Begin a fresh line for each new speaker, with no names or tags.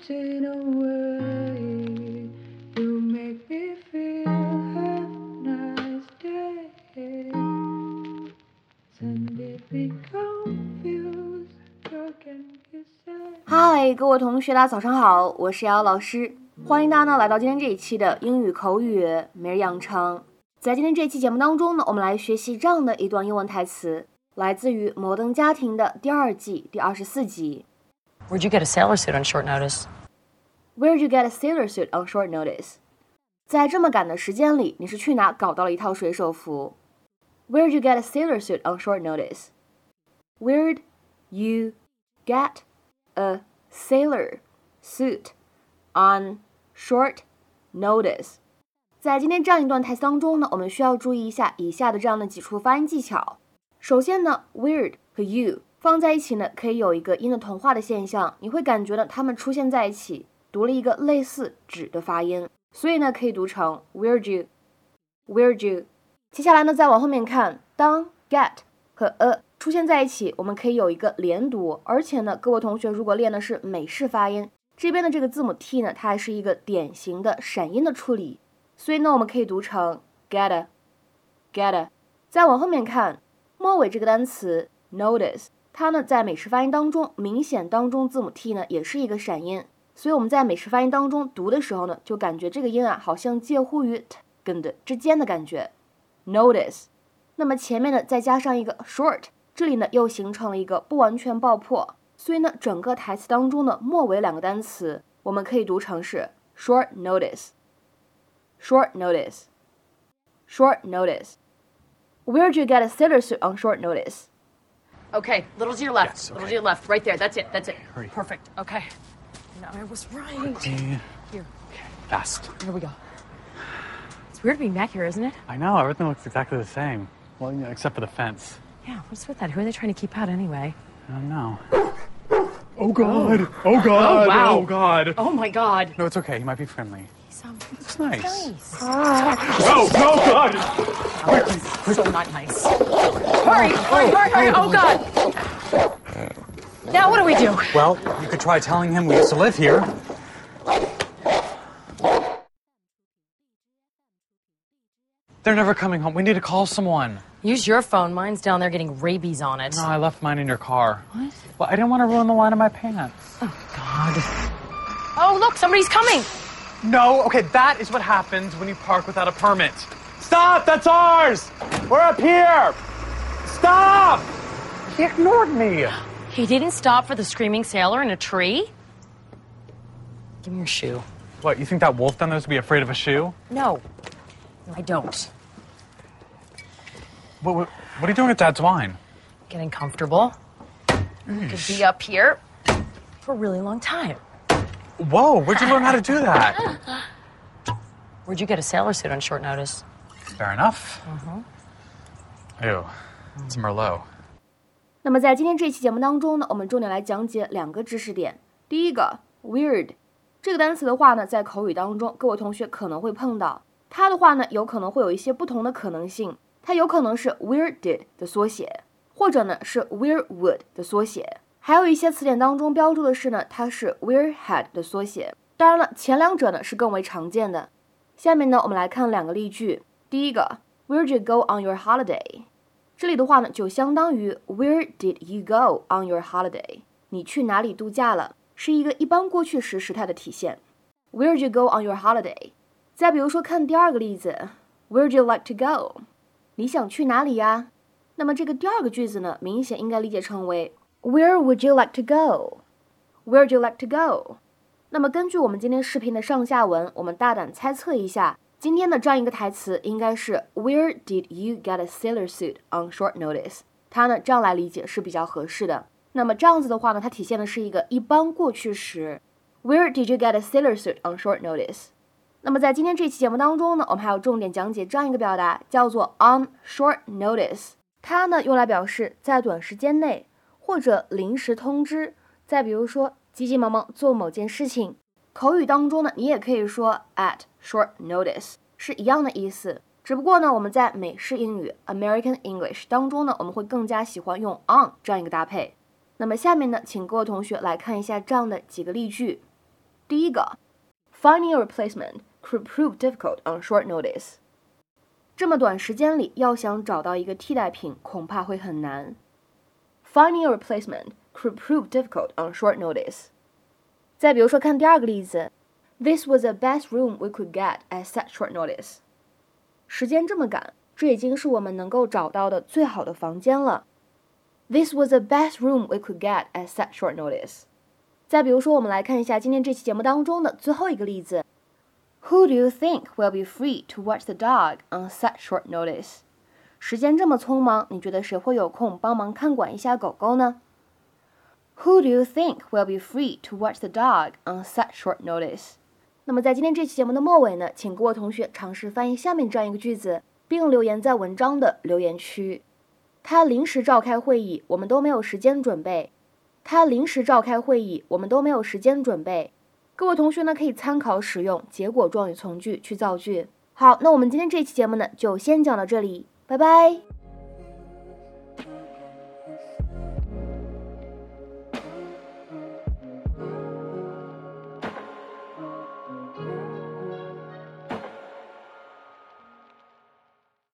floating away. You make me feel have a nice day. Send it be confused. You can be sad.
嗨，各位同学，大家早上好，我是瑶瑶老师，欢迎大家呢来到今天这一期的英语口语每日养成。在今天这一期节目当中呢，我们来学习这样的一段英文台词，来自于《摩登家庭》的第二季第二十四集。
Where'd you get a sailor suit on short notice?
Where'd you get a sailor suit on short notice？在这么赶的时间里，你是去哪搞到了一套水手服？Where'd you get a sailor suit on short notice？Where'd you get a sailor suit on short notice？在今天这样一段台词当中呢，我们需要注意一下以下的这样的几处发音技巧。首先呢，weird 和 you 放在一起呢，可以有一个音的同化的现象，你会感觉呢它们出现在一起，读了一个类似指的发音，所以呢可以读成 weird you，weird you。接下来呢再往后面看，当 get 和 a 出现在一起，我们可以有一个连读，而且呢各位同学如果练的是美式发音，这边的这个字母 t 呢，它还是一个典型的闪音的处理，所以呢我们可以读成 get get。再往后面看，末尾这个单词 notice。它呢，在美式发音当中，明显当中字母 t 呢也是一个闪音，所以我们在美式发音当中读的时候呢，就感觉这个音啊，好像介乎于 t 跟的之间的感觉。notice，那么前面呢再加上一个 short，这里呢又形成了一个不完全爆破，所以呢，整个台词当中的末尾两个单词，我们可以读成是 short notice，short notice，short notice。Where'd you get a sailor suit on short notice?
Okay, little to your left.
Yes,
Little to your left. Right there. That's it. That's it.
hurry.
Perfect. Okay. No, I was right.
Yeah.
Here.
Okay, fast.
Here we go. It's weird being back here, isn't it?
I know, everything looks exactly the same. Well, you know, except for the fence.
Yeah, what's with that? Who are they trying to keep out anyway?
I don't know. Oh god! Oh god!
Oh, wow.
Oh god!
Oh my god.
No, it's okay. He might be friendly.
He's um,
It's nice.
nice.
Oh, no, god!
so not nice. Hurry, hurry, hurry, hurry. Oh god. Now what do we do?
Well, you could try telling him we used to live here. They're never coming home. We need to call someone.
Use your phone. Mine's down there getting rabies on it.
No, I left mine in your car.
What?
Well, I didn't want to ruin the line of my pants.
Oh, God. Oh, look, somebody's coming.
No, okay, that is what happens when you park without a permit. Stop! That's ours! We're up here! Stop! He ignored me.
He didn't stop for the screaming sailor in a tree? Give me your shoe.
What, you think that wolf down there's would be afraid of a shoe?
No. No, I don't.
What, what, what are you doing with Dad's wine?
Getting comfortable. Could be up here for a really long time.
Whoa, where'd you learn how to do that?
Where'd you get a sailor suit on short notice?
Fair enough. Ew, it's Merlot.
那么在今天这期节目当中呢，我们重点来讲解两个知识点。第一个，weird 这个单词的话呢，在口语当中，各位同学可能会碰到。它的话呢，有可能会有一些不同的可能性。它有可能是 weirded 的缩写，或者呢是 weirdwood 的缩写。还有一些词典当中标注的是呢，它是 where had 的缩写。当然了，前两者呢是更为常见的。下面呢，我们来看两个例句。第一个，Where'd you go on your holiday？这里的话呢，就相当于 Where did you go on your holiday？你去哪里度假了？是一个一般过去时时态的体现。Where'd you go on your holiday？再比如说，看第二个例子，Where'd you like to go？你想去哪里呀？那么这个第二个句子呢，明显应该理解成为 Where would you like to go? Where would you like to go？那么根据我们今天视频的上下文，我们大胆猜测一下，今天的这样一个台词应该是 Where did you get a sailor suit on short notice？它呢这样来理解是比较合适的。那么这样子的话呢，它体现的是一个一般过去时。Where did you get a sailor suit on short notice？那么在今天这期节目当中呢，我们还要重点讲解这样一个表达，叫做 on short notice。它呢用来表示在短时间内或者临时通知。再比如说，急急忙忙做某件事情。口语当中呢，你也可以说 at short notice，是一样的意思。只不过呢，我们在美式英语 American English 当中呢，我们会更加喜欢用 on 这样一个搭配。那么下面呢，请各位同学来看一下这样的几个例句。第一个，Finding a replacement could prove difficult on short notice。这么短时间里要想找到一个替代品，恐怕会很难。Finding a replacement could prove difficult on short notice。再比如说，看第二个例子，This was the best room we could get at such short notice。时间这么赶，这已经是我们能够找到的最好的房间了。This was the best room we could get at such short notice。再比如说，我们来看一下今天这期节目当中的最后一个例子，Who do you think will be free to watch the dog on such short notice？ 时间这么匆忙，你觉得谁会有空帮忙看管一下狗狗呢？Who do you think will be free to watch the dog on such short notice？那么在今天这期节目的末尾呢，请各位同学尝试翻译下面这样一个句子，并留言在文章的留言区。他临时召开会议，我们都没有时间准备。他临时召开会议，我们都没有时间准备。各位同学呢，可以参考使用结果状语从句去造句。好，那我们今天这期节目呢，就先讲到这里，拜拜。